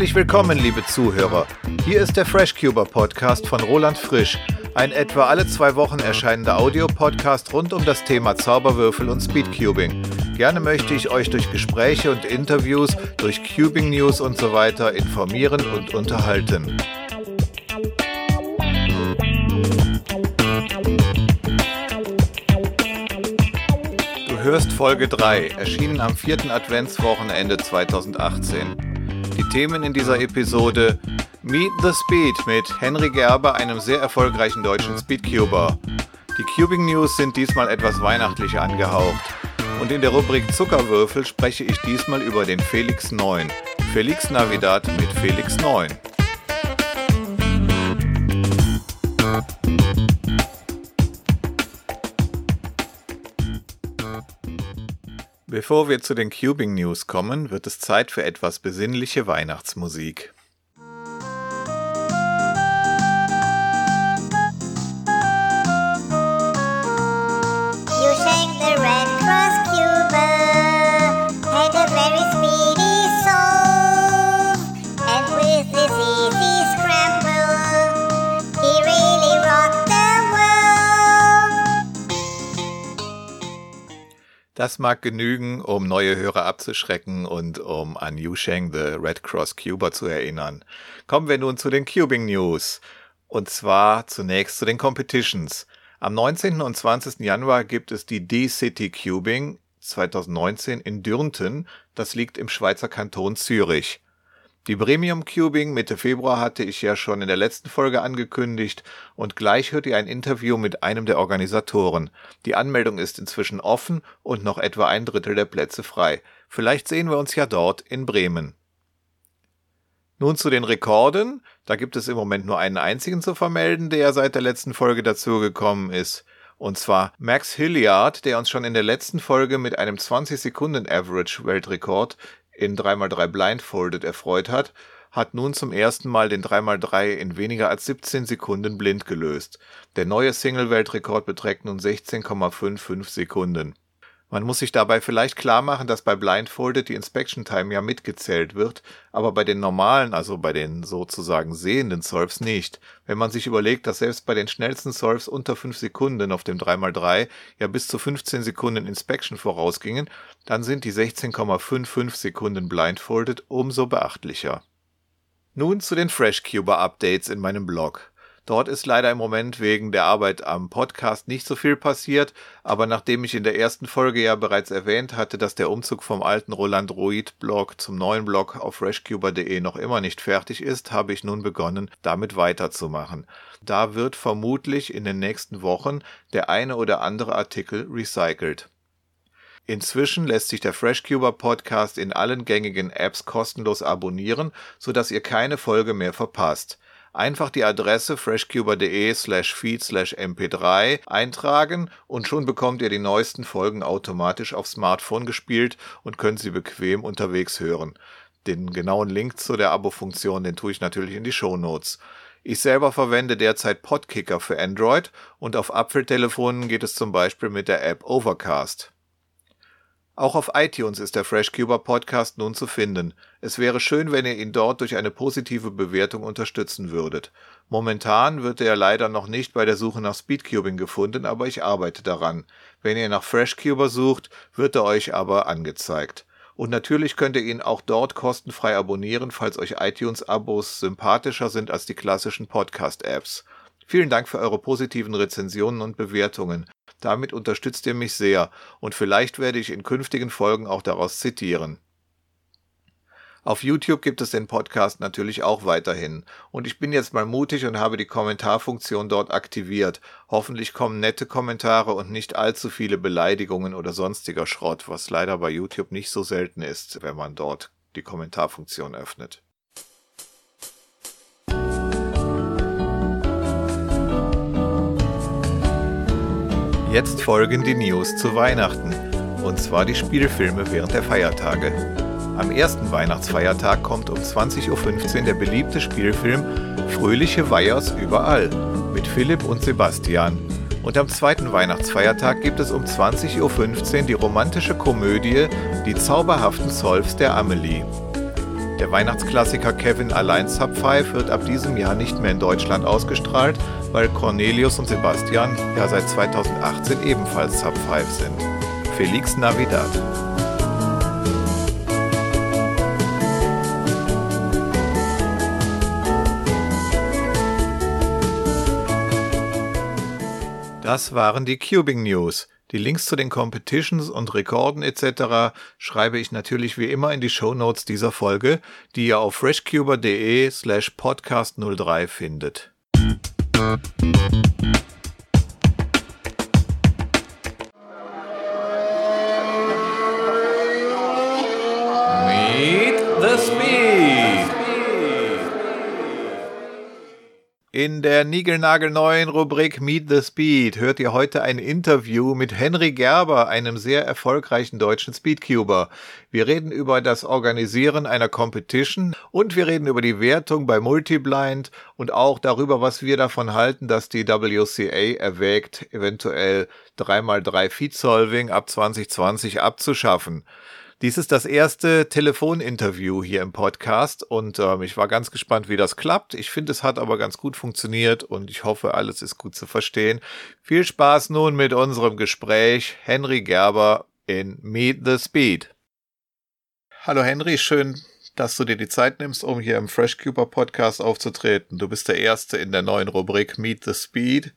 Herzlich willkommen, liebe Zuhörer. Hier ist der FreshCuber Podcast von Roland Frisch, ein etwa alle zwei Wochen erscheinender Audiopodcast rund um das Thema Zauberwürfel und Speedcubing. Gerne möchte ich euch durch Gespräche und Interviews, durch Cubing News und so weiter informieren und unterhalten. Du hörst Folge 3, erschienen am 4. Adventswochenende 2018. Themen in dieser Episode Meet the Speed mit Henry Gerber, einem sehr erfolgreichen deutschen Speedcuber. Die Cubing News sind diesmal etwas weihnachtlich angehaucht. Und in der Rubrik Zuckerwürfel spreche ich diesmal über den Felix 9. Felix Navidad mit Felix 9. Bevor wir zu den Cubing News kommen, wird es Zeit für etwas besinnliche Weihnachtsmusik. Das mag genügen, um neue Hörer abzuschrecken und um an Yu Sheng, the Red Cross Cuber, zu erinnern. Kommen wir nun zu den Cubing News. Und zwar zunächst zu den Competitions. Am 19. und 20. Januar gibt es die D-City Cubing 2019 in Dürnten. Das liegt im Schweizer Kanton Zürich. Die Premium Cubing Mitte Februar hatte ich ja schon in der letzten Folge angekündigt und gleich hört ihr ein Interview mit einem der Organisatoren. Die Anmeldung ist inzwischen offen und noch etwa ein Drittel der Plätze frei. Vielleicht sehen wir uns ja dort in Bremen. Nun zu den Rekorden. Da gibt es im Moment nur einen einzigen zu vermelden, der seit der letzten Folge dazugekommen ist. Und zwar Max Hilliard, der uns schon in der letzten Folge mit einem 20 Sekunden Average Weltrekord in 3x3 Blindfolded erfreut hat, hat nun zum ersten Mal den 3x3 in weniger als 17 Sekunden blind gelöst. Der neue Single-Weltrekord beträgt nun 16,55 Sekunden. Man muss sich dabei vielleicht klar machen, dass bei Blindfolded die Inspection Time ja mitgezählt wird, aber bei den normalen, also bei den sozusagen sehenden Solves nicht. Wenn man sich überlegt, dass selbst bei den schnellsten Solves unter 5 Sekunden auf dem 3x3 ja bis zu 15 Sekunden Inspection vorausgingen, dann sind die 16,55 Sekunden Blindfolded umso beachtlicher. Nun zu den FreshCuber Updates in meinem Blog. Dort ist leider im Moment wegen der Arbeit am Podcast nicht so viel passiert, aber nachdem ich in der ersten Folge ja bereits erwähnt hatte, dass der Umzug vom alten Roland Ruid Blog zum neuen Blog auf freshcuber.de noch immer nicht fertig ist, habe ich nun begonnen, damit weiterzumachen. Da wird vermutlich in den nächsten Wochen der eine oder andere Artikel recycelt. Inzwischen lässt sich der FreshCuber Podcast in allen gängigen Apps kostenlos abonnieren, sodass ihr keine Folge mehr verpasst. Einfach die Adresse freshcuber.de slash feed slash mp3 eintragen und schon bekommt ihr die neuesten Folgen automatisch aufs Smartphone gespielt und könnt sie bequem unterwegs hören. Den genauen Link zu der Abo-Funktion, den tue ich natürlich in die Show Notes. Ich selber verwende derzeit Podkicker für Android und auf Apfeltelefonen geht es zum Beispiel mit der App Overcast. Auch auf iTunes ist der FreshCuber Podcast nun zu finden. Es wäre schön, wenn ihr ihn dort durch eine positive Bewertung unterstützen würdet. Momentan wird er leider noch nicht bei der Suche nach Speedcubing gefunden, aber ich arbeite daran. Wenn ihr nach FreshCuber sucht, wird er euch aber angezeigt. Und natürlich könnt ihr ihn auch dort kostenfrei abonnieren, falls euch iTunes-Abos sympathischer sind als die klassischen Podcast-Apps. Vielen Dank für eure positiven Rezensionen und Bewertungen. Damit unterstützt ihr mich sehr und vielleicht werde ich in künftigen Folgen auch daraus zitieren. Auf YouTube gibt es den Podcast natürlich auch weiterhin. Und ich bin jetzt mal mutig und habe die Kommentarfunktion dort aktiviert. Hoffentlich kommen nette Kommentare und nicht allzu viele Beleidigungen oder sonstiger Schrott, was leider bei YouTube nicht so selten ist, wenn man dort die Kommentarfunktion öffnet. Jetzt folgen die News zu Weihnachten. und zwar die Spielfilme während der Feiertage. Am ersten Weihnachtsfeiertag kommt um 20.15 Uhr der beliebte Spielfilm Fröhliche Weihers überall mit Philipp und Sebastian. Und am zweiten Weihnachtsfeiertag gibt es um 20.15 Uhr die romantische Komödie Die zauberhaften Zolfs der Amelie. Der Weihnachtsklassiker Kevin allein Sub 5 wird ab diesem Jahr nicht mehr in Deutschland ausgestrahlt, weil Cornelius und Sebastian ja seit 2018 ebenfalls Sub 5 sind. Felix Navidad. Das waren die Cubing News. Die Links zu den Competitions und Rekorden etc. schreibe ich natürlich wie immer in die Show Notes dieser Folge, die ihr auf freshcuber.de slash podcast 03 findet. In der niegelnagelneuen Rubrik Meet the Speed hört ihr heute ein Interview mit Henry Gerber, einem sehr erfolgreichen deutschen Speedcuber. Wir reden über das Organisieren einer Competition und wir reden über die Wertung bei Multiblind und auch darüber, was wir davon halten, dass die WCA erwägt, eventuell 3x3 Feed Solving ab 2020 abzuschaffen. Dies ist das erste Telefoninterview hier im Podcast und ähm, ich war ganz gespannt, wie das klappt. Ich finde, es hat aber ganz gut funktioniert und ich hoffe, alles ist gut zu verstehen. Viel Spaß nun mit unserem Gespräch. Henry Gerber in Meet the Speed. Hallo Henry, schön, dass du dir die Zeit nimmst, um hier im FreshCuber Podcast aufzutreten. Du bist der Erste in der neuen Rubrik Meet the Speed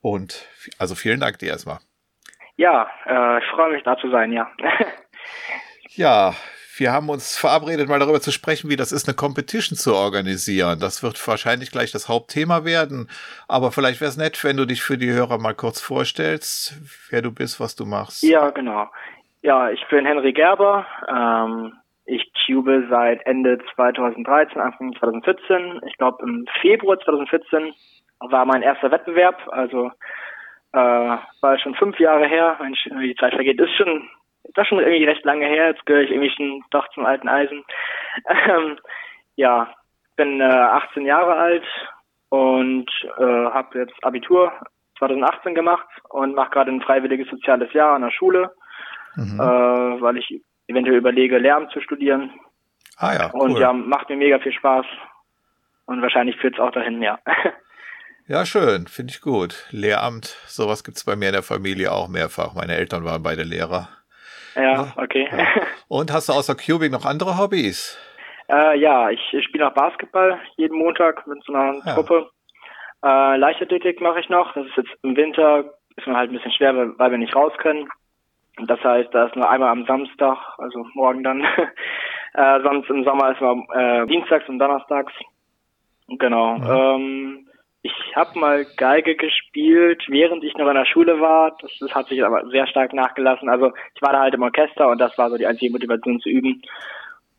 und also vielen Dank dir erstmal. Ja, äh, ich freue mich da zu sein, ja. Ja, wir haben uns verabredet, mal darüber zu sprechen, wie das ist, eine Competition zu organisieren. Das wird wahrscheinlich gleich das Hauptthema werden. Aber vielleicht wäre es nett, wenn du dich für die Hörer mal kurz vorstellst, wer du bist, was du machst. Ja, genau. Ja, ich bin Henry Gerber. Ähm, ich cube seit Ende 2013, Anfang 2014. Ich glaube, im Februar 2014 war mein erster Wettbewerb. Also äh, war schon fünf Jahre her. Mensch, die Zeit vergeht, ist schon das schon irgendwie recht lange her, jetzt gehöre ich irgendwie schon doch zum alten Eisen. Ähm, ja, bin äh, 18 Jahre alt und äh, habe jetzt Abitur 2018 gemacht und mache gerade ein freiwilliges soziales Jahr an der Schule, mhm. äh, weil ich eventuell überlege, Lehramt zu studieren. Ah ja, cool. Und ja, macht mir mega viel Spaß und wahrscheinlich führt es auch dahin, ja. Ja, schön, finde ich gut. Lehramt, sowas gibt's bei mir in der Familie auch mehrfach. Meine Eltern waren beide Lehrer. Ja, okay. Ja. Und hast du außer Cubing noch andere Hobbys? Äh, ja, ich, ich spiele noch Basketball jeden Montag mit so einer ja. Truppe. Äh, Leichtathletik mache ich noch. Das ist jetzt im Winter, ist mir halt ein bisschen schwer, weil wir nicht raus können. Das heißt, da ist nur einmal am Samstag, also morgen dann. äh, sonst im Sommer ist mal äh, dienstags und donnerstags. Genau. Mhm. Ähm, ich habe mal Geige gespielt, während ich noch in der Schule war. Das, das, hat sich aber sehr stark nachgelassen. Also ich war da halt im Orchester und das war so die einzige Motivation zu üben.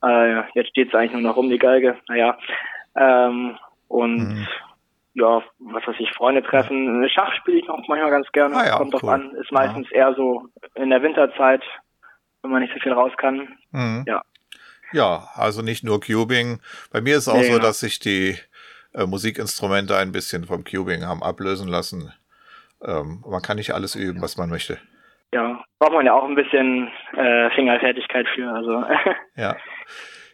Äh, jetzt steht es eigentlich nur noch um die Geige. Naja. Ähm, und mhm. ja, was weiß ich, Freunde treffen. Schach spiele ich noch manchmal ganz gerne. Ah ja, Kommt cool. drauf an. Ist meistens ja. eher so in der Winterzeit, wenn man nicht so viel raus kann. Mhm. Ja. Ja, also nicht nur Cubing. Bei mir ist auch nee, so, genau. dass ich die äh, Musikinstrumente ein bisschen vom Cubing haben ablösen lassen. Ähm, man kann nicht alles üben, was man möchte. Ja, braucht man ja auch ein bisschen äh, Fingerfertigkeit für. Also. ja.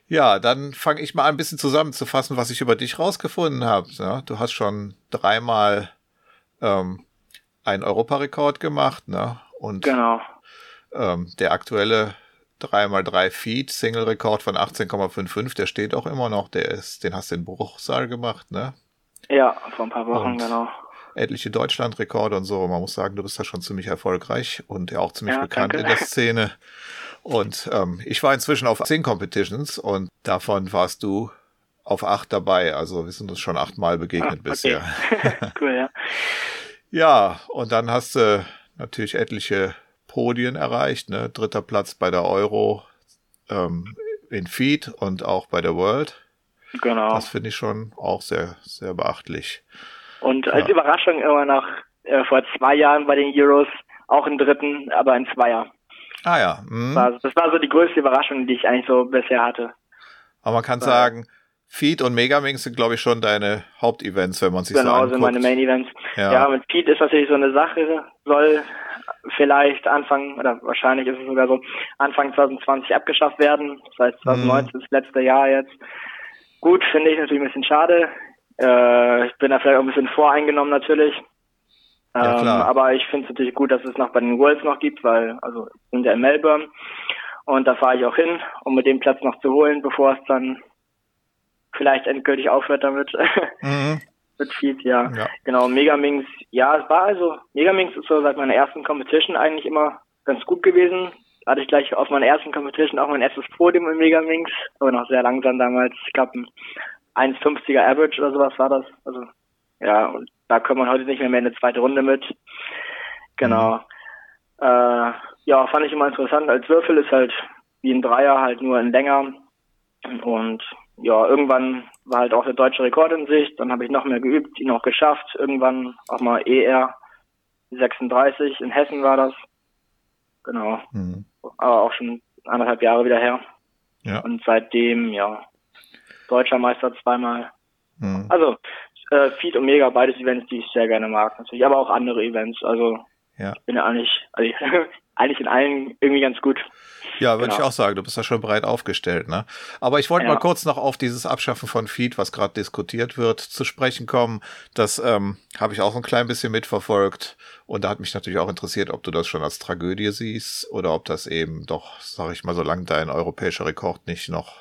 Ja, dann fange ich mal an, ein bisschen zusammenzufassen, was ich über dich rausgefunden habe. Ja, du hast schon dreimal ähm, einen Europarekord gemacht, ne? Und genau. ähm, der aktuelle 3x3 Feet, Single-Rekord von 18,55, der steht auch immer noch, der ist, den hast du in Bruchsal gemacht, ne? Ja, vor ein paar Wochen, und genau. Etliche Deutschland-Rekorde und so. Man muss sagen, du bist da schon ziemlich erfolgreich und ja auch ziemlich ja, bekannt danke. in der Szene. Und ähm, ich war inzwischen auf zehn Competitions und davon warst du auf acht dabei. Also wir sind uns schon achtmal begegnet ah, okay. bisher. cool, ja. ja, und dann hast du natürlich etliche Podien erreicht. Ne? Dritter Platz bei der Euro ähm, in Feed und auch bei der World. Genau. Das finde ich schon auch sehr, sehr beachtlich. Und als ja. Überraschung immer noch äh, vor zwei Jahren bei den Euros auch einen dritten, aber ein Zweier. Ah ja. Mhm. Das, war, das war so die größte Überraschung, die ich eigentlich so bisher hatte. Aber man kann sagen, Feed und Megaminx sind, glaube ich, schon deine Hauptevents, wenn man sich genau, so anguckt. sind meine Main Events. Ja. Ja. mit Feed ist natürlich so eine Sache, soll vielleicht Anfang, oder wahrscheinlich ist es sogar so, Anfang 2020 abgeschafft werden. Das heißt, 2019 ist das letzte Jahr jetzt. Gut, finde ich natürlich ein bisschen schade. Äh, ich bin da vielleicht auch ein bisschen voreingenommen natürlich. Ja, Ähm, klar. aber ich finde es natürlich gut, dass es noch bei den Worlds noch gibt, weil, also, sind ja in Melbourne. Und da fahre ich auch hin, um mir den Platz noch zu holen, bevor es dann vielleicht endgültig aufhört damit. Mhm. Mit Feed, ja. Ja. Genau, Megaminx, ja, es war also, Megaminx ist so seit meiner ersten Competition eigentlich immer ganz gut gewesen. Hatte ich gleich auf meiner ersten Competition auch mein erstes Podium in Megaminx, aber noch sehr langsam damals. Ich glaube, ein 1,50er Average oder sowas war das. Also, ja, und da kommt man heute nicht mehr, mehr in eine zweite Runde mit. Genau. Äh, ja, fand ich immer interessant. Als Würfel ist halt wie ein Dreier, halt nur ein länger. Und ja, irgendwann war halt auch der deutsche Rekord in Sicht. Dann habe ich noch mehr geübt, ihn auch geschafft. Irgendwann auch mal ER 36 in Hessen war das. Genau. Mhm. Aber auch schon anderthalb Jahre wieder her. Ja. Und seitdem, ja, deutscher Meister zweimal. Mhm. Also, äh, Feed und Mega, beides Events, die ich sehr gerne mag, natürlich. Aber auch andere Events. Also, Ja. ich bin ja eigentlich, also, eigentlich in allen irgendwie ganz gut. Ja, würde ich Genau. auch sagen, du bist ja schon breit aufgestellt, ne? Aber ich wollte Ja. mal kurz noch auf dieses Abschaffen von Feed, was gerade diskutiert wird, zu sprechen kommen. Das ähm, habe ich auch ein klein bisschen mitverfolgt. Und da hat mich natürlich auch interessiert, ob du das schon als Tragödie siehst oder ob das eben doch, sag ich mal, solange dein europäischer Rekord nicht noch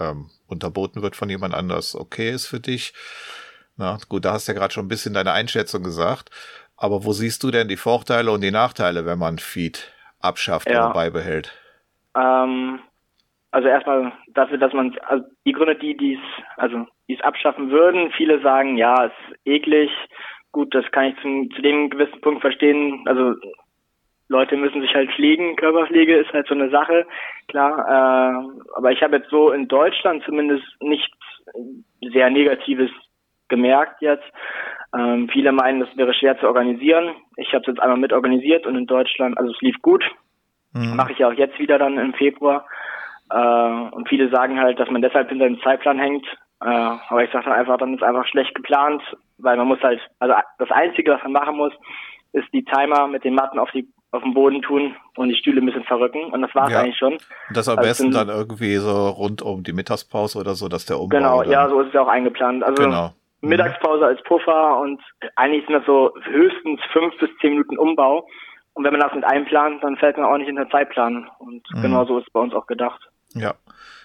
ähm, unterboten wird von jemand anders, okay ist für dich. Na, gut, da hast du ja gerade schon ein bisschen deine Einschätzung gesagt. Aber wo siehst du denn die Vorteile und die Nachteile, wenn man Feed abschafft Ja. oder beibehält? Ähm, also erstmal dafür, dass man also die Gründe, die dies, also die es abschaffen würden, viele sagen, ja, es ist eklig. Gut, das kann ich zu, zu dem gewissen Punkt verstehen. Also Leute müssen sich halt pflegen, Körperpflege ist halt so eine Sache, klar. Äh, aber ich habe jetzt so in Deutschland zumindest nichts sehr Negatives gemerkt jetzt. Ähm, viele meinen, das wäre schwer zu organisieren. Ich habe es jetzt einmal mit organisiert und in Deutschland, also es lief gut. Mhm. Mache ich ja auch jetzt wieder dann im Februar. Äh, und viele sagen halt, dass man deshalb hinter dem Zeitplan hängt. Äh, aber ich sage dann einfach, dann ist einfach schlecht geplant, weil man muss halt, also das Einzige, was man machen muss, ist die Timer mit den Matten auf die auf den Boden tun und die Stühle ein bisschen verrücken und das war's Ja. eigentlich schon. Und das am Also besten sind- dann irgendwie so rund um die Mittagspause oder so, dass der Umbau Genau, ja, so ist es ja auch eingeplant. Also Genau. Mhm. Mittagspause als Puffer und eigentlich sind das so höchstens fünf bis zehn Minuten Umbau. Und wenn man das mit einplant, dann fällt man auch nicht in den Zeitplan. Und Mhm. genau so ist es bei uns auch gedacht. Ja.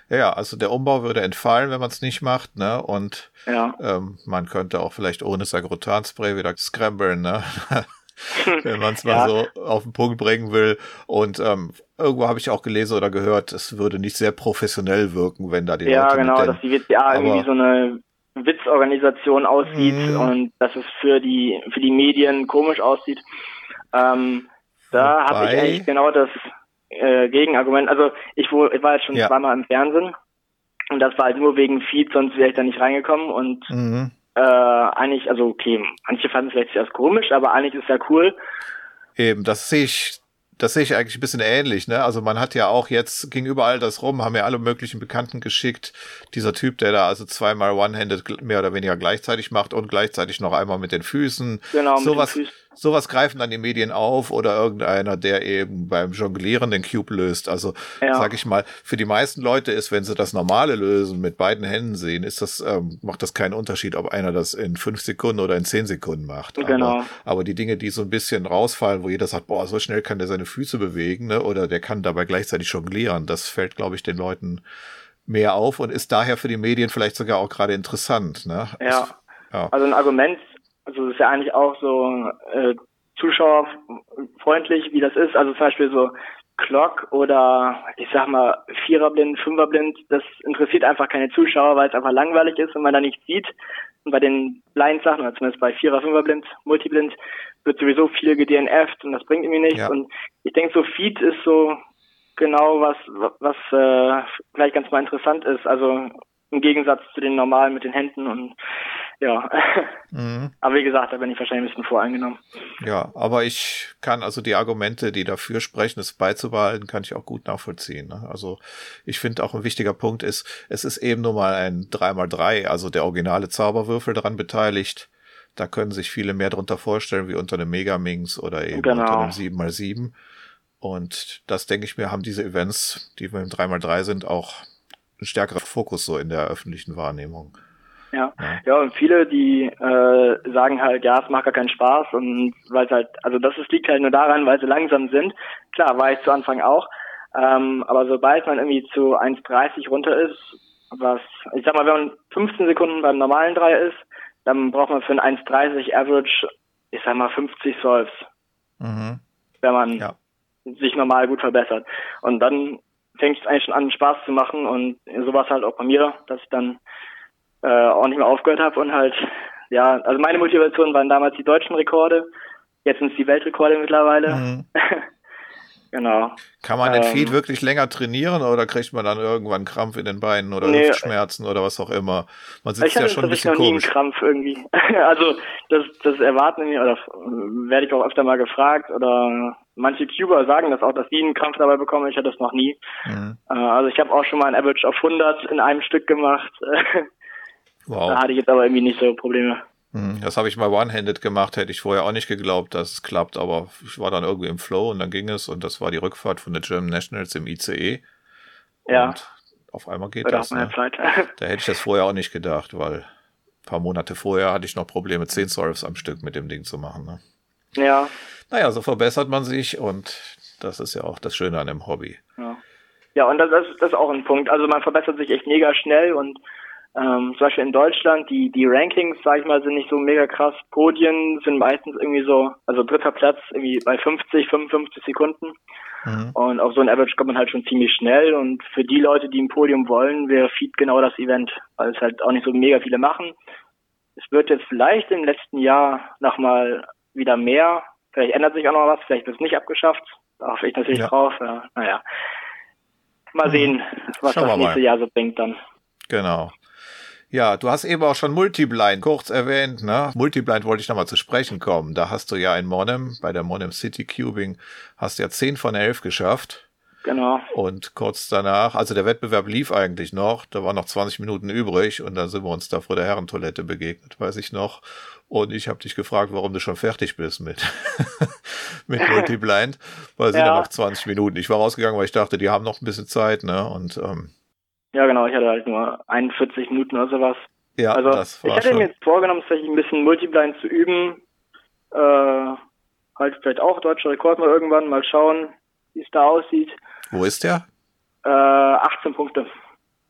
Ja, ja, also der Umbau würde entfallen, wenn man es nicht macht, ne? Und Ja. ähm, man könnte auch vielleicht ohne Sagrotanspray wieder scramblen, ne? wenn man es mal Ja. so auf den Punkt bringen will. Und ähm, irgendwo habe ich auch gelesen oder gehört, es würde nicht sehr professionell wirken, wenn da die Ja, Leute genau, mit dass die WCA irgendwie so eine Witzorganisation aussieht Mhm. und dass es für die für die Medien komisch aussieht. Ähm, da habe ich eigentlich genau das äh, Gegenargument. Also ich, ich war jetzt schon Ja. zweimal im Fernsehen und das war halt nur wegen Feed, sonst wäre ich da nicht reingekommen und Mhm. äh, eigentlich, also okay, manche fanden es vielleicht erst komisch, aber eigentlich ist ja cool. Eben, das sehe ich, das sehe ich eigentlich ein bisschen ähnlich, ne? Also man hat ja auch jetzt, ging überall das rum, haben ja alle möglichen Bekannten geschickt. Dieser Typ, der da also zweimal One-Handed mehr oder weniger gleichzeitig macht und gleichzeitig noch einmal mit den Füßen. Genau, mit sowas, den Füßen. Sowas greifen dann die Medien auf oder irgendeiner, der eben beim Jonglieren den Cube löst. Also, Ja. sag ich mal, für die meisten Leute ist, wenn sie das normale lösen, mit beiden Händen sehen, ist das, ähm, macht das keinen Unterschied, ob einer das in fünf Sekunden oder in zehn Sekunden macht. Genau. Aber, aber die Dinge, die so ein bisschen rausfallen, wo jeder sagt, boah, so schnell kann der seine Füße bewegen, ne? oder der kann dabei gleichzeitig jonglieren, das fällt, glaube ich, den Leuten mehr auf und ist daher für die Medien vielleicht sogar auch gerade interessant. Ne? Ja. ja. Also ein Argument, also es ist ja eigentlich auch so äh, zuschauerfreundlich, wie das ist. Also zum Beispiel so Clock oder ich sag mal Viererblind, Fünferblind, das interessiert einfach keine Zuschauer, weil es einfach langweilig ist und man da nichts sieht. Und bei den Blind-Sachen, oder zumindest bei Vierer, Fünferblind, Multiblind, wird sowieso viel gedNF'd und das bringt irgendwie nichts. Ja. Und ich denke, so Feed ist so genau was, was äh, vielleicht ganz mal interessant ist. Also im Gegensatz zu den normalen mit den Händen und ja. Mhm. Aber wie gesagt, da bin ich wahrscheinlich ein bisschen voreingenommen. Ja, aber ich kann also die Argumente, die dafür sprechen, es beizubehalten, kann ich auch gut nachvollziehen. Ne? Also ich finde auch ein wichtiger Punkt ist, es ist eben nur mal ein 3x3, also der originale Zauberwürfel daran beteiligt. Da können sich viele mehr drunter vorstellen, wie unter einem Megaminx oder eben Genau. unter einem 7x7. Und das denke ich mir, haben diese Events, die mit dem 3x3 sind, auch einen stärkeren Fokus so in der öffentlichen Wahrnehmung. Ja. Ja. ja, und viele, die äh, sagen halt, ja, es macht gar keinen Spaß und weil es halt, also das ist, liegt halt nur daran, weil sie langsam sind. Klar, war ich zu Anfang auch. Ähm, aber sobald man irgendwie zu 1,30 runter ist, was, ich sag mal, wenn man 15 Sekunden beim normalen Dreier ist, dann braucht man für ein 1,30 Average, ich sag mal, 50 Solves, Mhm. wenn man Ja. sich normal gut verbessert. Und dann fängt es eigentlich schon an, Spaß zu machen und so war es halt auch bei mir, dass ich dann äh, auch nicht mehr aufgehört habe und halt, ja, also meine Motivation waren damals die deutschen Rekorde, jetzt sind es die Weltrekorde mittlerweile. Mhm. genau. Kann man den Ähm. Feed wirklich länger trainieren oder kriegt man dann irgendwann Krampf in den Beinen oder Nee. Hüftschmerzen oder was auch immer? Man Ich sitzt ja hatte schon ein bisschen noch nie einen komisch. Krampf irgendwie. also das, das erwarten wir oder äh, werde ich auch öfter mal gefragt oder manche Cuber sagen das auch, dass die einen Krampf dabei bekommen. Ich hatte das noch nie. Mhm. Äh, also ich habe auch schon mal ein Average auf 100 in einem Stück gemacht. da Wow. hatte ich jetzt aber irgendwie nicht so Probleme. Mhm. Das habe ich mal one-handed gemacht, hätte ich vorher auch nicht geglaubt, dass es klappt, aber ich war dann irgendwie im Flow und dann ging es und das war die Rückfahrt von der German Nationals im ICE. Ja, Und auf einmal geht da das. Ne? Da hätte ich das vorher auch nicht gedacht, weil ein paar Monate vorher hatte ich noch Probleme, 10 Solves am Stück mit dem Ding zu machen. Ne? ja, Naja, so verbessert man sich und das ist ja auch das Schöne an dem Hobby. ja. Ja, und das, das, das ist auch ein Punkt. Also man verbessert sich echt mega schnell und ähm, zum Beispiel in Deutschland, die, die Rankings, sag ich mal, sind nicht so mega krass. Podien sind meistens irgendwie so, also dritter Platz irgendwie bei 50, 55 Sekunden. Mhm. Und auf so ein Average kommt man halt schon ziemlich schnell. Und für die Leute, die ein Podium wollen, wäre Feed genau das Event, weil es halt auch nicht so mega viele machen. Es wird jetzt vielleicht im letzten Jahr nochmal wieder mehr. Vielleicht ändert sich auch noch was, vielleicht wird es nicht abgeschafft. Da hoffe ich natürlich Ja. drauf. Ja, naja. Mal sehen, was Schauen das nächste mal. Jahr so bringt dann. Genau. Ja, du hast eben auch schon Multiblind kurz erwähnt, ne? Multiblind wollte ich nochmal zu sprechen kommen. Da hast du ja in Monem, bei der Monem City Cubing, hast ja 10 von 11 geschafft. Genau. Und kurz danach, also der Wettbewerb lief eigentlich noch, da waren noch 20 Minuten übrig und dann sind wir uns da vor der Herrentoilette begegnet, weiß ich noch. Und ich habe dich gefragt, warum du schon fertig bist mit, mit Multiblind, weil sind ja Ja. noch 20 Minuten. Ich war rausgegangen, weil ich dachte, die haben noch ein bisschen Zeit, ne? Und ähm, Ja, genau. Ich hatte halt nur 41 Minuten oder sowas. ja, also das ich war hatte schon. mir jetzt vorgenommen, tatsächlich ein bisschen Multiblind zu üben. Äh, halt vielleicht auch deutscher Rekord mal irgendwann, mal schauen, wie es da aussieht. Wo ist der? Äh, 18 Punkte,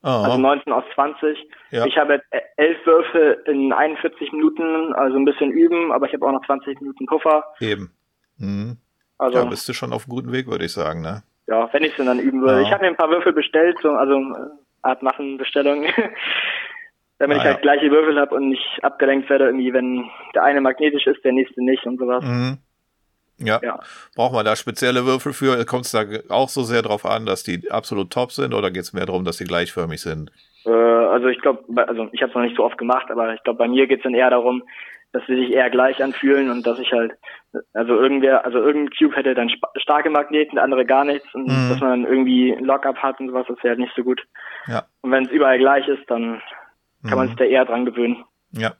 Oh, also 19 aus 20. Ja. Ich habe jetzt e- elf Würfe in 41 Minuten, also ein bisschen üben, aber ich habe auch noch 20 Minuten Puffer. eben. Mhm. Also Ja, bist du schon auf einem guten Weg, würde ich sagen, ne? ja, wenn ich es dann üben würde. Ja. Ich habe mir ein paar Würfel bestellt, so, also Art Massenbestellung. Damit ich Ah, ja. halt gleiche Würfel habe und nicht abgelenkt werde, irgendwie, wenn der eine magnetisch ist, der nächste nicht und sowas. Mhm. Ja. Ja. Braucht man da spezielle Würfel für? Kommt es da auch so sehr drauf an, dass die absolut top sind oder geht es mehr darum, dass die gleichförmig sind? Äh, also ich glaube, also ich habe es noch nicht so oft gemacht, aber ich glaube, bei mir geht es dann eher darum, dass sie sich eher gleich anfühlen und dass ich halt, also irgendwer, also irgendein Cube hätte dann starke Magneten, der andere gar nichts und Mhm. dass man dann irgendwie ein Lockup hat und sowas, das wäre halt nicht so gut. Ja. Und wenn es überall gleich ist, dann kann man Mhm. sich da eher dran gewöhnen. Ja.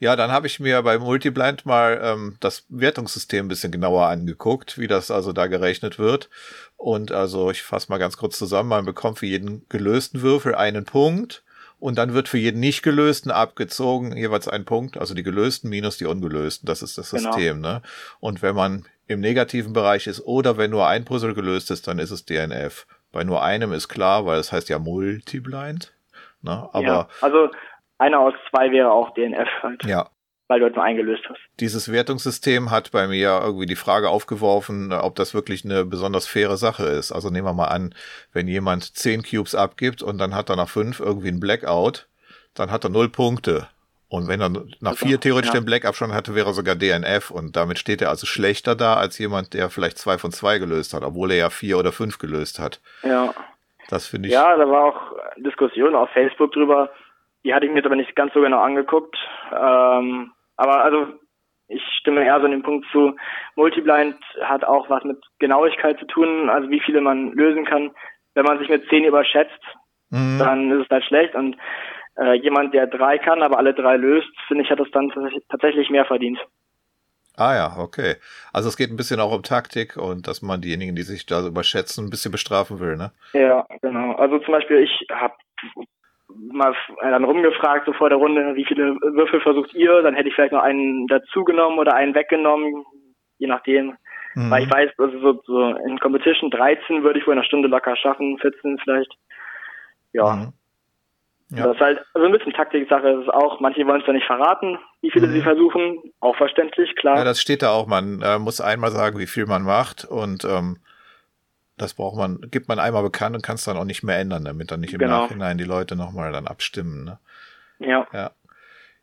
Ja, dann habe ich mir bei Multiblind mal ähm, das Wertungssystem ein bisschen genauer angeguckt, wie das also da gerechnet wird. Und also ich fasse mal ganz kurz zusammen, man bekommt für jeden gelösten Würfel einen Punkt und dann wird für jeden nicht gelösten abgezogen jeweils ein Punkt, also die gelösten minus die ungelösten, das ist das Genau. System. Ne? Und wenn man im negativen Bereich ist oder wenn nur ein Puzzle gelöst ist, dann ist es DNF. Bei nur einem ist klar, weil es heißt ja Multiblind. Ne? Aber ja. Also einer aus zwei wäre auch DNF halt, ja, weil du halt nur eingelöst hast. dieses Wertungssystem hat bei mir irgendwie die Frage aufgeworfen, ob das wirklich eine besonders faire Sache ist. Also nehmen wir mal an, wenn jemand 10 Cubes abgibt und dann hat er nach fünf irgendwie einen Blackout, dann hat er null Punkte. Und wenn er nach Also, vier theoretisch ja. den Blackout schon hatte, wäre er sogar DNF und damit steht er also schlechter da als jemand, der vielleicht zwei von zwei gelöst hat, obwohl er ja vier oder fünf gelöst hat. Ja. Das finde ich. Ja, da war auch Diskussion auf Facebook drüber. Die hatte ich mir jetzt aber nicht ganz so genau angeguckt. Ähm, aber also ich stimme eher so in den Punkt zu, Multiblind hat auch was mit Genauigkeit zu tun, also wie viele man lösen kann. Wenn man sich mit zehn überschätzt, Mhm. dann ist es halt schlecht. Und äh, jemand, der drei kann, aber alle drei löst, finde ich, hat es dann tatsächlich- tatsächlich mehr verdient. Ah ja, okay. Also es geht ein bisschen auch um Taktik und dass man diejenigen, die sich da so überschätzen, ein bisschen bestrafen will, ne? Ja, genau. Also zum Beispiel, ich habe mal dann rumgefragt, so vor der Runde, wie viele Würfel versucht ihr? Dann hätte ich vielleicht noch einen dazugenommen oder einen weggenommen, je nachdem. Mhm. Weil ich weiß, also so, so in Competition 13 würde ich wohl in einer Stunde locker schaffen, 14 vielleicht. Ja. Mhm. Ja. Das ist halt, also ein bisschen Taktiksache ist auch. Manche wollen es ja nicht verraten, wie viele Mhm. sie versuchen. Auch verständlich, klar. Ja, das steht da auch. Man äh, muss einmal sagen, wie viel man macht und ähm, das braucht man, gibt man einmal bekannt und kann es dann auch nicht mehr ändern, damit dann nicht im Genau. Nachhinein die Leute nochmal dann abstimmen. Ne? ja. Ja.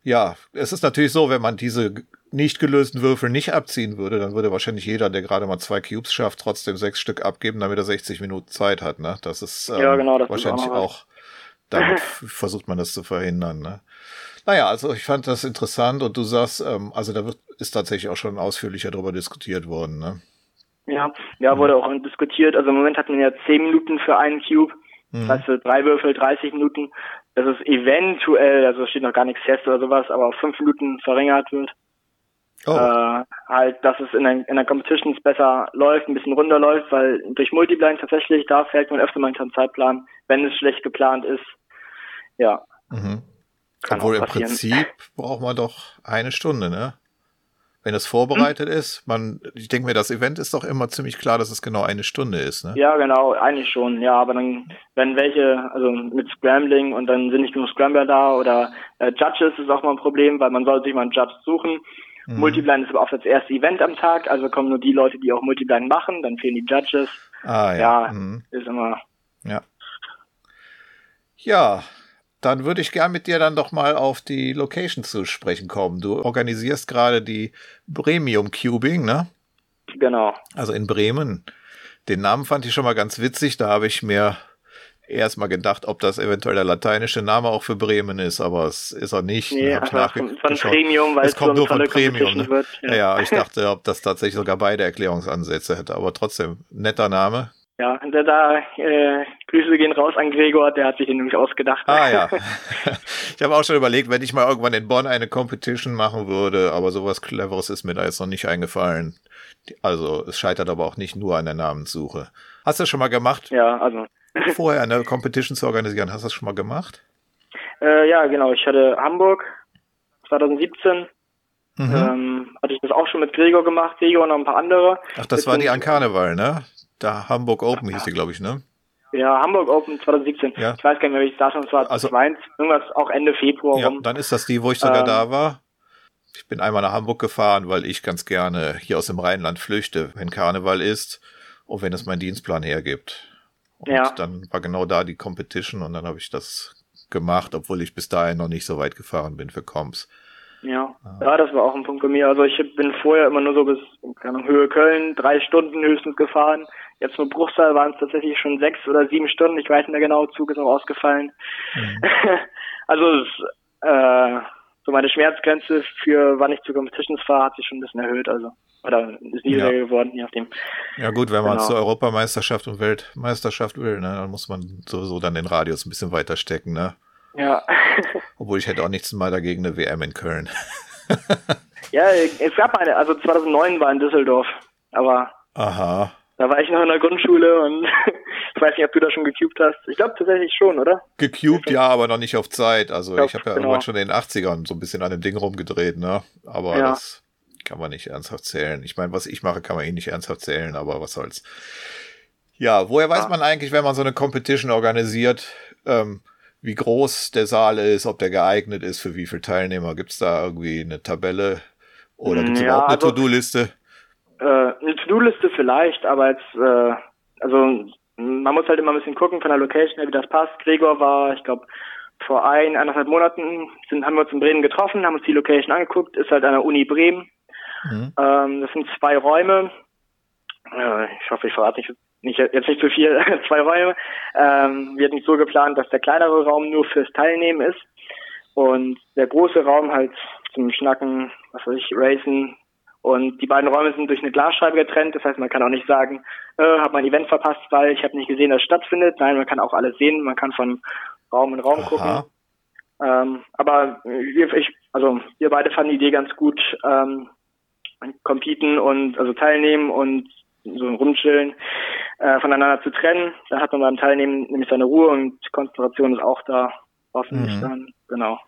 Ja, es ist natürlich so, wenn man diese nicht gelösten Würfel nicht abziehen würde, dann würde wahrscheinlich jeder, der gerade mal zwei Cubes schafft, trotzdem sechs Stück abgeben, damit er 60 Minuten Zeit hat. Ne? Das ist ähm, Ja, genau, das wahrscheinlich auch damit versucht man das zu verhindern. Ne? Naja, also ich fand das interessant und du sagst, ähm, also da wird, ist tatsächlich auch schon ausführlicher darüber diskutiert worden. Ne? Ja, ja, wurde auch diskutiert. Also im Moment hat man ja 10 Minuten für einen Cube. Mhm. Das heißt, für drei Würfel 30 Minuten. Dass es eventuell, also es steht noch gar nichts fest oder sowas, aber auf 5 Minuten verringert wird. Oh, Äh, halt, dass es in den, in den Competitions besser läuft, ein bisschen runder läuft, weil durch Multiblind tatsächlich, da fällt man öfter mal den Zeitplan, wenn es schlecht geplant ist. Ja, mhm. Obwohl im. Prinzip braucht man doch eine Stunde, ne? Wenn es vorbereitet ist, man, ich denke mir, das Event ist doch immer ziemlich klar, dass es genau eine Stunde ist, ne? Ja, genau, eigentlich schon, ja, aber dann, wenn welche, also mit Scrambling und dann sind nicht nur Scrambler da oder äh, Judges ist auch mal ein Problem, weil man sollte sich mal einen Judge suchen. Mhm. Multiblind ist aber oft das erste Event am Tag, also kommen nur die Leute, die auch Multiblind machen, dann fehlen die Judges. Ah ja. Ja, Mhm. ist immer, Ja. Ja, dann würde ich gern mit dir dann doch mal auf die Location zu sprechen kommen. Du organisierst gerade die Premium Cubing, ne? genau. Also in Bremen. Den Namen fand ich schon mal ganz witzig. Da habe ich mir erst mal gedacht, ob das eventuell der lateinische Name auch für Bremen ist, aber es ist er nicht. Nee, ich einfach von, von. Premium, weil es kommt so nur von Premium. Ne? wird. Ja. ja, ich dachte, ob das tatsächlich sogar beide Erklärungsansätze hätte, aber trotzdem netter Name. Ja, und da, da äh, Grüße gehen raus an Gregor, der hat sich den nämlich ausgedacht. Ah ja. ich habe auch schon überlegt, wenn ich mal irgendwann in Bonn eine Competition machen würde, aber sowas Cleveres ist mir da jetzt noch nicht eingefallen. Also es scheitert aber auch nicht nur an der Namenssuche. Hast du das schon mal gemacht, ja, also vorher eine Competition zu organisieren? Hast du das schon mal gemacht? Äh, ja, genau. Ich hatte Hamburg 2017. Mhm. Ähm, hatte ich das auch schon mit Gregor gemacht, Gregor und noch ein paar andere. Ach, das Jetzt war die an Karneval, ne? Da Hamburg Open hieß die, glaube ich, ne? Ja, Hamburg Open 2017. Ja. Ich weiß gar nicht mehr, welches Datum es war. Also- Also, meins, irgendwas auch Ende Februar Ja, rum. dann ist das die, wo ich sogar Ähm, da war. Ich bin einmal nach Hamburg gefahren, weil ich ganz gerne hier aus dem Rheinland flüchte, wenn Karneval ist und wenn es mein Dienstplan hergibt. Und Ja. dann war genau da die Competition und dann habe ich das gemacht, obwohl ich bis dahin noch nicht so weit gefahren bin für Comps. Ja. ja, das war auch ein Punkt bei mir. Also ich bin vorher immer nur so bis keine Ahnung, Höhe Köln, drei Stunden höchstens gefahren. Jetzt mit Bruchsal waren es tatsächlich schon sechs oder sieben Stunden. Ich weiß nicht mehr genau, Zug ist auch ausgefallen. Mhm. also es, äh, so meine Schmerzgrenze für wann ich zu Competitions fahre, hat sich schon ein bisschen erhöht. Also oder ist niedriger Ja. geworden, je nachdem. Ja gut, wenn man Genau. zur Europameisterschaft und Weltmeisterschaft will, ne, dann muss man sowieso dann den Radius ein bisschen weiter stecken, ne? Ja. Obwohl ich hätte auch nichts mal dagegen eine WM in Köln. ja, es gab eine, also 2009 war in Düsseldorf, aber Aha. Da war ich noch in der Grundschule und ich weiß nicht, ob du da schon gecubed hast. Ich glaube tatsächlich schon, oder? Gecubed, ja, aber noch nicht auf Zeit. Also Ja, ich habe ja genau. irgendwann schon in den 80ern so ein bisschen an dem Ding rumgedreht, ne? Aber Ja. das kann man nicht ernsthaft zählen. Ich meine, was ich mache, kann man eh nicht ernsthaft zählen, aber was soll's. Ja, woher weiß Ja. man eigentlich, wenn man so eine Competition organisiert, ähm, wie groß der Saal ist, ob der geeignet ist, für wie viele Teilnehmer? Gibt's da irgendwie eine Tabelle oder gibt's Ja, überhaupt eine also- To-Do-Liste? Äh, eine To-Do-Liste vielleicht, aber jetzt, äh, also man muss halt immer ein bisschen gucken von der Location her, wie das passt. Gregor war, ich glaube, vor ein, eineinhalb Monaten sind, haben wir uns in Bremen getroffen, haben uns die Location angeguckt, ist halt an der Uni Bremen. Mhm. Ähm, das sind zwei Räume. Äh, ich hoffe, ich verrate nicht, nicht jetzt nicht zu viel. zwei Räume. Ähm, wir hatten so geplant, dass der kleinere Raum nur fürs Teilnehmen ist und der große Raum halt zum Schnacken, was weiß ich, Racen. Und die beiden Räume sind durch eine Glasscheibe getrennt. Das heißt, man kann auch nicht sagen, äh, habe mein Event verpasst, weil ich habe nicht gesehen, dass es stattfindet. Nein, man kann auch alles sehen. Man kann von Raum in Raum Aha. gucken. Ähm, aber wir, ich, also wir beide fanden die Idee ganz gut, ähm, competen und also teilnehmen und so rumchillen, äh, voneinander zu trennen. Da hat man beim Teilnehmen nämlich seine Ruhe und Konzentration ist auch da, hoffentlich Mhm. dann, genau.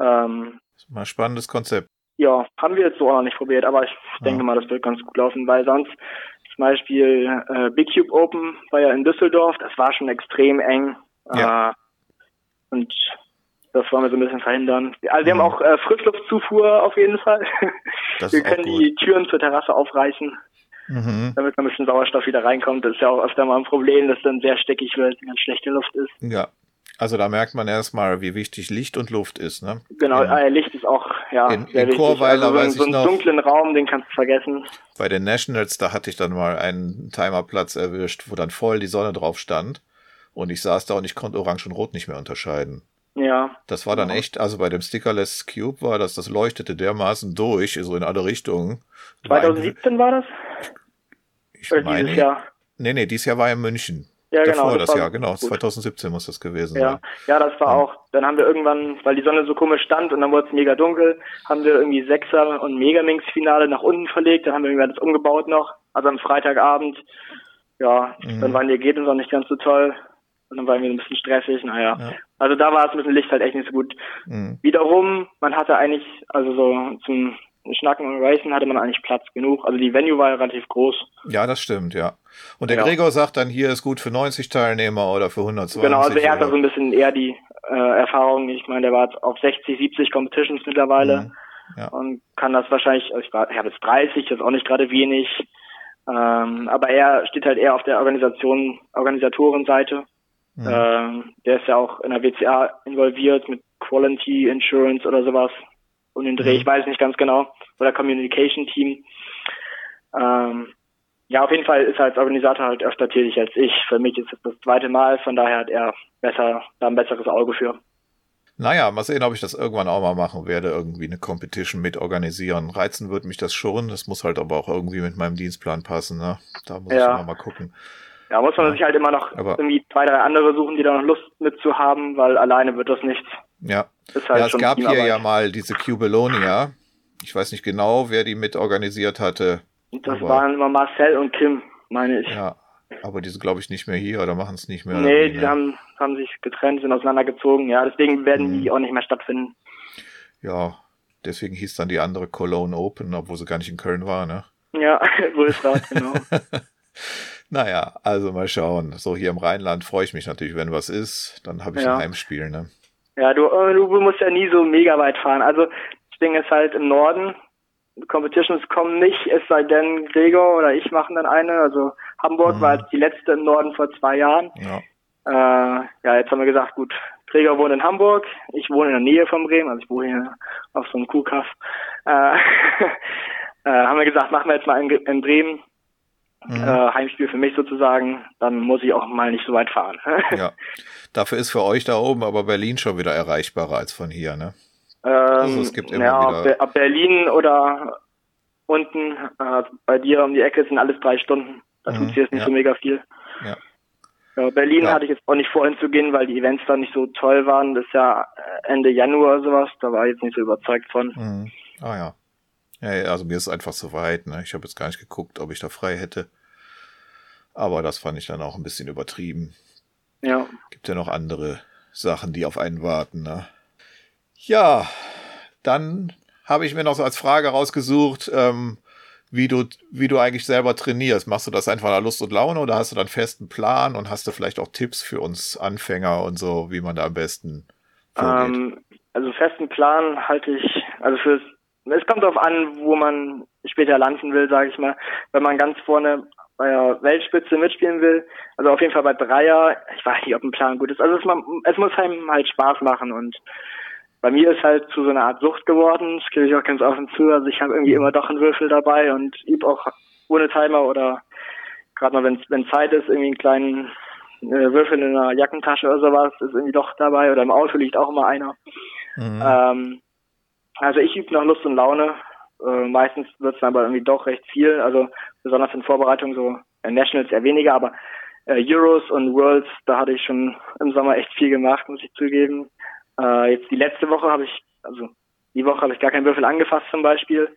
Ähm, Ist mal ein spannendes Konzept. Ja, haben wir jetzt so auch noch nicht probiert, aber ich denke Ja. mal, das wird ganz gut laufen, weil sonst zum Beispiel äh, Big Cube Open war ja in Düsseldorf, das war schon extrem eng. Ja. Äh, und das wollen wir so ein bisschen verhindern. Also wir Mhm. haben auch äh, Frischluftzufuhr auf jeden Fall. Das wir können die Türen zur Terrasse aufreißen, Mhm. damit ein bisschen Sauerstoff wieder reinkommt. Das ist ja auch öfter mal ein Problem, dass dann sehr stickig wird, ganz schlechte Luft ist. Ja. Also da merkt man erstmal, wie wichtig Licht und Luft ist, ne? Genau, In- äh, Licht ist auch ja in- in. Chorweiler also so, so einen noch- dunklen Raum, den kannst du vergessen. Bei den Nationals, da hatte ich dann mal einen Timerplatz erwischt, wo dann voll die Sonne drauf stand. Und ich saß da und ich konnte Orange und Rot nicht mehr unterscheiden. Ja, Das war dann echt, also bei dem Stickerless Cube war das, das leuchtete dermaßen durch, so in alle Richtungen. War ein- 2017 war das? Ich Oder meine, dieses Jahr? nee, nee, dieses Jahr war in München. Ja, Davor genau. das war Jahr, genau. gut. 2017 muss das gewesen Ja, sein. ja, das war Ja. auch. Dann haben wir irgendwann, weil die Sonne so komisch stand und dann wurde es mega dunkel, haben wir irgendwie Sechser und Megaminx-Finale nach unten verlegt. Dann haben wir irgendwie das umgebaut noch. Also am Freitagabend. Ja, Mhm. dann waren die Ergebnisse auch nicht ganz so toll. Und dann waren wir ein bisschen stressig. Naja, Ja. also da war es mit dem Licht halt echt nicht so gut. Mhm. Wiederum, man hatte eigentlich, also so zum Schnacken und Racen hatte man eigentlich Platz genug. Also die Venue war ja relativ groß. Ja, das stimmt, ja. Und der Ja. Gregor sagt dann, hier ist gut für 90 Teilnehmer oder für 120. Genau, also er hat da so ein bisschen eher die äh, Erfahrung. Ich meine, der war jetzt auf 60, 70 Competitions mittlerweile Mhm. Ja. und kann das wahrscheinlich, also ich, war, ich habe jetzt 30, das ist auch nicht gerade wenig. Ähm, aber er steht halt eher auf der Organisation, Organisatorenseite. Mhm. Ähm, der ist ja auch in der WCA involviert mit Quality Insurance oder sowas und den Dreh, Mhm. ich weiß nicht ganz genau, oder Communication Team. Ähm, ja, auf jeden Fall ist er als Organisator halt öfter tätig als ich. Für mich ist es das zweite Mal, von daher hat er besser, da ein besseres Auge für. Naja, mal sehen, ob ich das irgendwann auch mal machen werde, irgendwie eine Competition mit organisieren. Reizen wird mich das schon, das muss halt aber auch irgendwie mit meinem Dienstplan passen, ne? Da muss Ja. ich mal gucken. Ja, muss man Ja. sich halt immer noch Aber- irgendwie zwei, drei andere suchen, die da noch Lust mitzuhaben, weil alleine wird das nichts. Ja. Ist halt ja, es gab hier ja mal diese Cubelonia. Ich weiß nicht genau, wer die mit organisiert hatte. Und das aber- waren immer Marcel und Kim, meine ich. Ja, aber die sind, glaube ich, nicht mehr hier oder machen es nicht mehr. nee, die ne? haben, haben sich getrennt, sind auseinandergezogen. Ja, deswegen werden Mhm. die auch nicht mehr stattfinden. Ja, deswegen hieß dann die andere Cologne Open, obwohl sie gar nicht in Köln war, ne? Ja, Wulfrath, genau. Naja, also mal schauen. So hier im Rheinland freue ich mich natürlich, wenn was ist. Dann habe ich Ja. ein Heimspiel, ne? Ja, du, äh, du musst ja nie so mega weit fahren. Also das Ding ist halt im Norden. Competitions kommen nicht, es sei denn Gregor oder ich machen dann eine. Also Hamburg Mhm. war jetzt die letzte im Norden vor zwei Jahren. Ja. Äh, ja, jetzt haben wir gesagt, gut, Gregor wohnt in Hamburg, ich wohne in der Nähe von Bremen, also ich wohne hier auf so einem Kuhkaff. Äh, äh, haben wir gesagt, machen wir jetzt mal in, in Bremen. Mhm. Äh, Heimspiel für mich sozusagen, dann muss ich auch mal nicht so weit fahren. ja. Dafür ist für euch da oben aber Berlin schon wieder erreichbarer als von hier, ne? Ähm, Also es gibt immer ja, wieder- Ab, Be- ab Berlin oder unten äh, bei dir um die Ecke sind alles drei Stunden. Da Mhm, tut sich jetzt nicht ja. so mega viel. Ja. Ja, Berlin Ja. hatte ich jetzt auch nicht vorhin zu gehen, weil die Events da nicht so toll waren. Das ist ja äh, Ende Januar oder sowas. Da war ich jetzt nicht so überzeugt von. Mhm. Ah ja. Ja. Also mir ist es einfach zu weit, ne? Ich habe jetzt gar nicht geguckt, ob ich da frei hätte. Aber das fand ich dann auch ein bisschen übertrieben. Ja. Gibt ja noch andere Sachen, die auf einen warten, ne? Ja, dann habe ich mir noch so als Frage rausgesucht, ähm, wie du, wie du eigentlich selber trainierst. Machst du das einfach nach Lust und Laune oder hast du dann festen Plan und hast du vielleicht auch Tipps für uns Anfänger und so, wie man da am besten vorgeht? Ähm, also festen Plan halte ich, also fürs, es kommt darauf an, wo man später landen will, sage ich mal. Wenn man ganz vorne bei der Weltspitze mitspielen will, also auf jeden Fall bei Dreier, ich weiß nicht, ob ein Plan gut ist. Also es, man, es muss einem halt Spaß machen und bei mir ist halt zu so einer Art Sucht geworden, das gebe ich auch ganz offen zu. Also ich habe irgendwie immer doch einen Würfel dabei und übe auch ohne Timer oder gerade mal, wenn wenn Zeit ist, irgendwie einen kleinen äh, Würfel in einer Jackentasche oder sowas, ist irgendwie doch dabei oder im Auto liegt auch immer einer. Mhm. Ähm, Also ich übe nach Lust und Laune. Äh, meistens wird es aber irgendwie doch recht viel. Also besonders in Vorbereitung so äh, Nationals eher weniger, aber äh, Euros und Worlds, da hatte ich schon im Sommer echt viel gemacht, muss ich zugeben. Äh, jetzt die letzte Woche habe ich, also die Woche habe ich gar keinen Würfel angefasst zum Beispiel.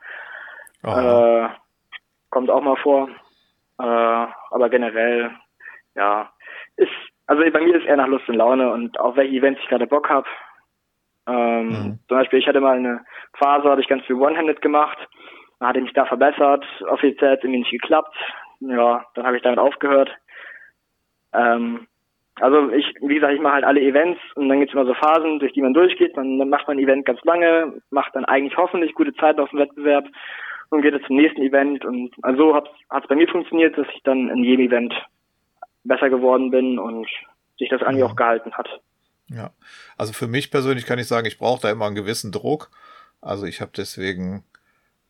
Äh, kommt auch mal vor. Äh, aber generell, ja, ist, also bei mir ist eher nach Lust und Laune und auf welche Events ich gerade Bock habe. Ähm, Mhm. Zum Beispiel, ich hatte mal eine Phase, habe ich ganz viel One-Handed gemacht, dann hatte ich mich da verbessert, offiziell hat es irgendwie nicht geklappt. Ja, dann habe ich damit aufgehört. Ähm, also ich, wie gesagt, ich mache halt alle Events und dann gibt's immer so Phasen, durch die man durchgeht. Man, dann macht man ein Event ganz lange, macht dann eigentlich hoffentlich gute Zeit auf dem Wettbewerb und geht jetzt zum nächsten Event. Und also hat es bei mir funktioniert, dass ich dann in jedem Event besser geworden bin und sich das eigentlich auch gehalten hat. Ja, also für mich persönlich kann ich sagen, ich brauche da immer einen gewissen Druck. Also ich habe deswegen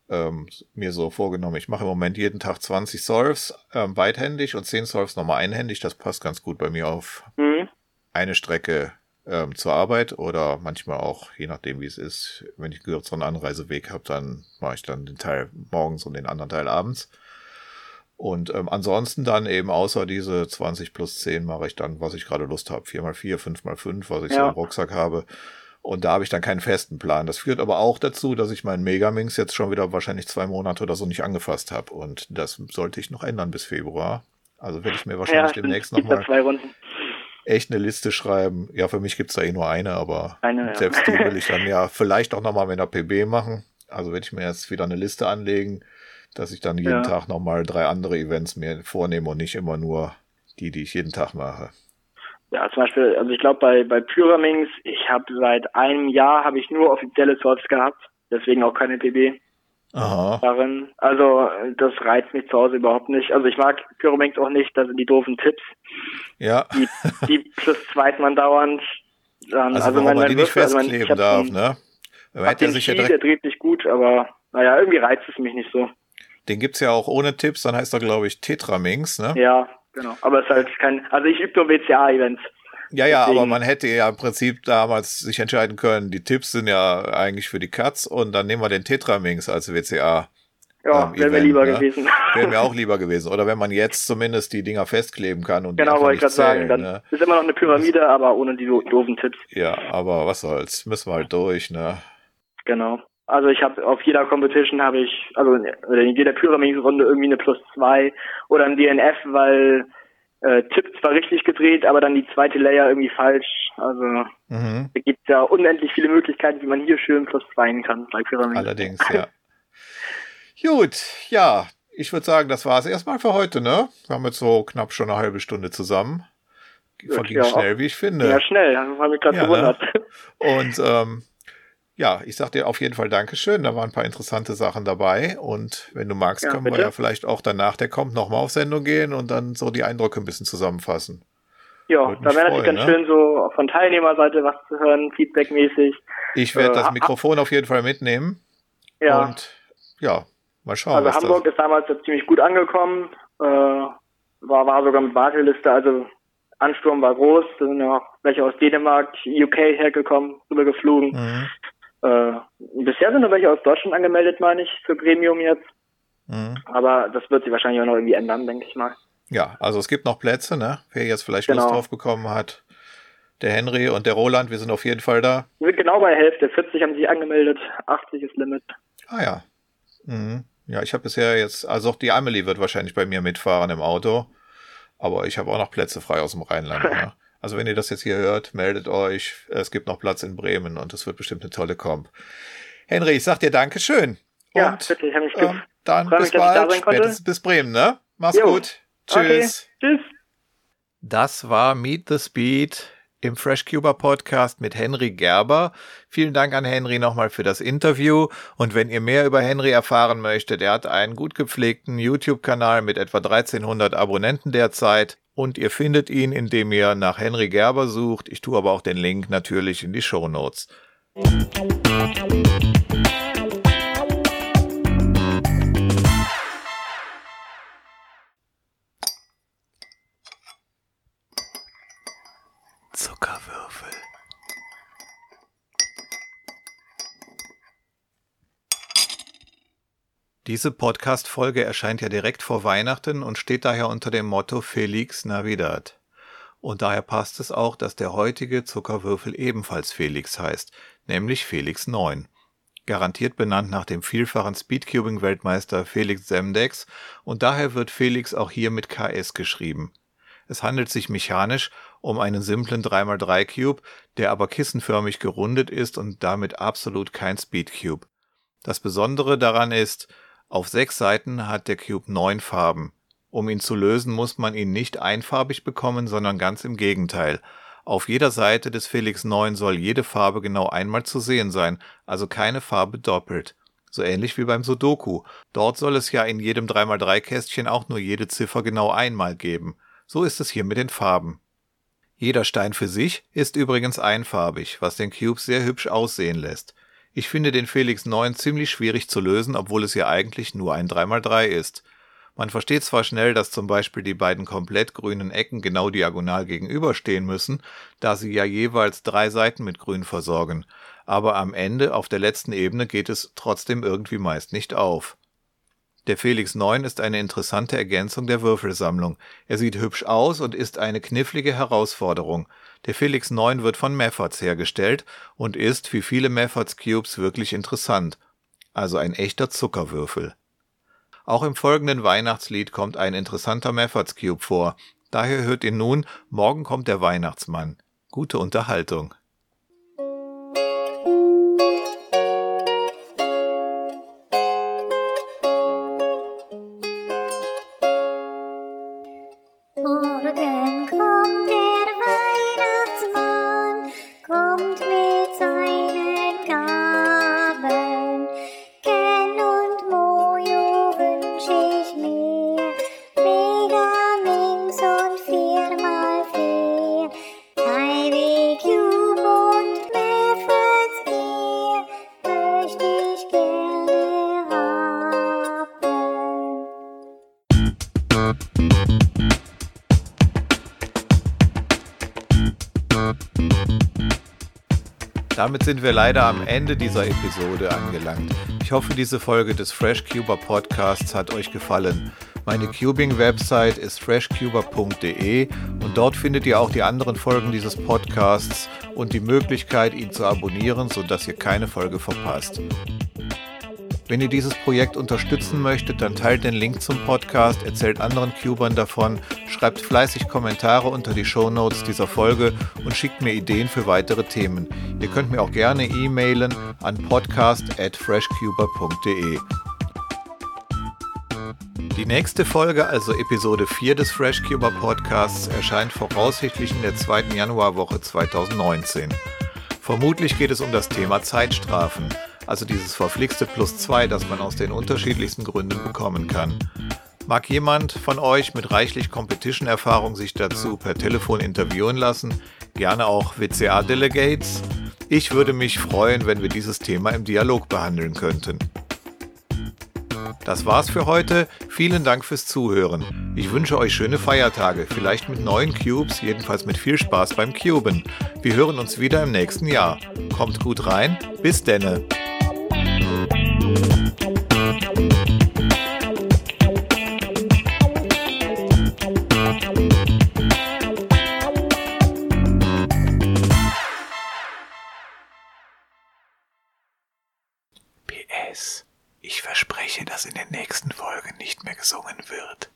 ähm, mir so vorgenommen, ich mache im Moment jeden Tag 20 Solves ähm, beidhändig und 10 Solves nochmal einhändig. Das passt ganz gut bei mir auf Mhm. eine Strecke ähm, zur Arbeit oder manchmal auch, je nachdem wie es ist, wenn ich einen kürzeren Anreiseweg habe, dann mache ich dann den Teil morgens und den anderen Teil abends. Und ähm, ansonsten dann eben außer diese 20 plus 10 mache ich dann, was ich gerade Lust habe. 4x4, 5x5, was ich so Ja. im Rucksack habe. Und da habe ich dann keinen festen Plan. Das führt aber auch dazu, dass ich meinen Megaminx jetzt schon wieder wahrscheinlich zwei Monate oder so nicht angefasst habe. Und das sollte ich noch ändern bis Februar. Also werde ich mir wahrscheinlich stimmt. demnächst Gibt nochmal echt eine Liste schreiben. Ja, für mich gibt's da eh nur eine, aber Eine, ja. selbst die will ich dann ja vielleicht auch nochmal mit einer PB machen. Also werde ich mir jetzt wieder eine Liste anlegen, dass ich dann jeden Ja. Tag nochmal drei andere Events mir vornehme und nicht immer nur die, die ich jeden Tag mache. Ja, zum Beispiel, also ich glaube bei, bei Pyraminx, ich habe seit einem Jahr habe ich nur offizielle Sorts gehabt, deswegen auch keine PB Aha. darin. Also das reizt mich zu Hause überhaupt nicht. Also ich mag Pyraminx auch nicht, da sind die doofen Tipps, Ja, die, die plus zweit man dauernd. Dann, also, warum man die nicht also mein- festkleben ich hab darf, den, ne? Man hätte den sich ja direkt, der dreht sich gut, aber naja, irgendwie reizt es mich nicht so. Den gibt's ja auch ohne Tipps, dann heißt er, glaube ich, Tetraminx, ne? Ja, genau. Aber es ist halt kein, also ich übe nur WCA-Events. Ja, ja, aber man hätte ja im Prinzip damals sich entscheiden können, die Tipps sind ja eigentlich für die Katz und dann nehmen wir den Tetraminx als WCA. Ja, Ähm, wäre mir lieber ne? gewesen. Wäre mir auch lieber gewesen. Oder wenn man jetzt zumindest die Dinger festkleben kann und genau, wollte ich gerade sagen. Dann ne? ist immer noch eine Pyramide, aber ohne die do- doofen Tipps. Ja, aber was soll's. Müssen wir halt durch, ne? Genau. Also ich habe auf jeder Competition habe ich, also in in jeder Pyramid-Runde irgendwie eine plus zwei oder ein DNF, weil äh, Tipp zwar richtig gedreht, aber dann die zweite Layer irgendwie falsch. Also Mhm. da gibt ja unendlich viele Möglichkeiten, wie man hier schön plus zweien kann bei Pyramid. Allerdings, ja. Gut, ja. Ich würde sagen, das war's erstmal für heute, ne? Wir haben jetzt so knapp schon eine halbe Stunde zusammen. Verging ja, schnell, wie ich finde. Ja, schnell, das hat mich gerade Ja, ne? gewundert. Und ähm, ja, ich sag dir auf jeden Fall Dankeschön. Da waren ein paar interessante Sachen dabei. Und wenn du magst, Ja, können bitte. wir ja vielleicht auch danach, der kommt, nochmal auf Sendung gehen und dann so die Eindrücke ein bisschen zusammenfassen. Ja, da wäre natürlich ganz ne? schön, so von Teilnehmerseite was zu hören, feedbackmäßig. Ich werde Äh, das Mikrofon auf jeden Fall mitnehmen. Ja, Und ja, mal schauen, also Hamburg ist damals ziemlich gut angekommen, äh, war, war sogar mit Warteliste, also Ansturm war groß, da sind ja auch welche aus Dänemark, UK hergekommen, rübergeflogen. das. Mhm. Äh, bisher sind nur welche aus Deutschland angemeldet, meine ich, für Premium jetzt, Mhm. aber das wird sich wahrscheinlich auch noch irgendwie ändern, denke ich mal. Ja, also es gibt noch Plätze, ne? Wer jetzt vielleicht Genau. Lust drauf bekommen hat. Der Henry und der Roland, wir sind auf jeden Fall da. Wir sind genau bei Hälfte, 40 haben sich angemeldet, 80 ist Limit. Ah ja. Mhm. Ja, ich habe bisher jetzt, also auch die Amelie wird wahrscheinlich bei mir mitfahren im Auto. Aber ich habe auch noch Plätze frei aus dem Rheinland. ne? Also wenn ihr das jetzt hier hört, meldet euch. Es gibt noch Platz in Bremen und es wird bestimmt eine tolle Comp. Henry, ich sag dir Dankeschön. Ja, und bitte, ich habe mich ähm, dann Freu bis mich, bald. Spätestens bis Bremen, ne? Mach's Jo. gut. Tschüss. Okay, tschüss. Das war Meet the Speed im Fresh Cuber Podcast mit Henry Gerber. Vielen Dank an Henry nochmal für das Interview. Und wenn ihr mehr über Henry erfahren möchtet, er hat einen gut gepflegten YouTube-Kanal mit etwa 1300 Abonnenten derzeit. Und ihr findet ihn, indem ihr nach Henry Gerber sucht. Ich tue aber auch den Link natürlich in die Show Notes. Diese Podcast-Folge erscheint ja direkt vor Weihnachten und steht daher unter dem Motto Felix Navidad. Und daher passt es auch, dass der heutige Zuckerwürfel ebenfalls Felix heißt, nämlich Felix 9. Garantiert benannt nach dem vielfachen Speedcubing-Weltmeister Felix Semdex und daher wird Felix auch hier mit KS geschrieben. Es handelt sich mechanisch um einen simplen 3x3 Cube, der aber kissenförmig gerundet ist und damit absolut kein Speedcube. Das Besondere daran ist, auf sechs Seiten hat der Cube neun Farben. Um ihn zu lösen, muss man ihn nicht einfarbig bekommen, sondern ganz im Gegenteil. Auf jeder Seite des Felix 9 soll jede Farbe genau einmal zu sehen sein, also keine Farbe doppelt. So ähnlich wie beim Sudoku. Dort soll es ja in jedem 3x3 Kästchen auch nur jede Ziffer genau einmal geben. So ist es hier mit den Farben. Jeder Stein für sich ist übrigens einfarbig, was den Cube sehr hübsch aussehen lässt. Ich finde den Felix 9 ziemlich schwierig zu lösen, obwohl es ja eigentlich nur ein 3x3 ist. Man versteht zwar schnell, dass zum Beispiel die beiden komplett grünen Ecken genau diagonal gegenüberstehen müssen, da sie ja jeweils drei Seiten mit Grün versorgen, aber am Ende auf der letzten Ebene geht es trotzdem irgendwie meist nicht auf. Der Felix 9 ist eine interessante Ergänzung der Würfelsammlung. Er sieht hübsch aus und ist eine knifflige Herausforderung. Der Felix 9 wird von Meffords hergestellt und ist, wie viele Meffords Cubes, wirklich interessant. Also ein echter Zuckerwürfel. Auch im folgenden Weihnachtslied kommt ein interessanter Meffords Cube vor. Daher hört ihr nun Morgen kommt der Weihnachtsmann. Gute Unterhaltung. Damit sind wir leider am Ende dieser Episode angelangt. Ich hoffe, diese Folge des FreshCuber Podcasts hat euch gefallen. Meine Cubing-Website ist freshcuber.de und dort findet ihr auch die anderen Folgen dieses Podcasts und die Möglichkeit, ihn zu abonnieren, sodass ihr keine Folge verpasst. Wenn ihr dieses Projekt unterstützen möchtet, dann teilt den Link zum Podcast, erzählt anderen Cubern davon, schreibt fleißig Kommentare unter die Shownotes dieser Folge und schickt mir Ideen für weitere Themen. Ihr könnt mir auch gerne e-mailen an podcast@freshcuber.de. Die nächste Folge, also Episode 4 des FreshCuber Podcasts, erscheint voraussichtlich in der zweiten Januarwoche 2019. Vermutlich geht es um das Thema Zeitstrafen, also dieses verflixte Plus 2, das man aus den unterschiedlichsten Gründen bekommen kann. Mag jemand von euch mit reichlich Competition-Erfahrung sich dazu per Telefon interviewen lassen? Gerne auch WCA-Delegates? Ich würde mich freuen, wenn wir dieses Thema im Dialog behandeln könnten. Das war's für heute. Vielen Dank fürs Zuhören. Ich wünsche euch schöne Feiertage, vielleicht mit neuen Cubes, jedenfalls mit viel Spaß beim Cuben. Wir hören uns wieder im nächsten Jahr. Kommt gut rein. Bis denne. Ich verspreche, dass in den nächsten Folgen nicht mehr gesungen wird.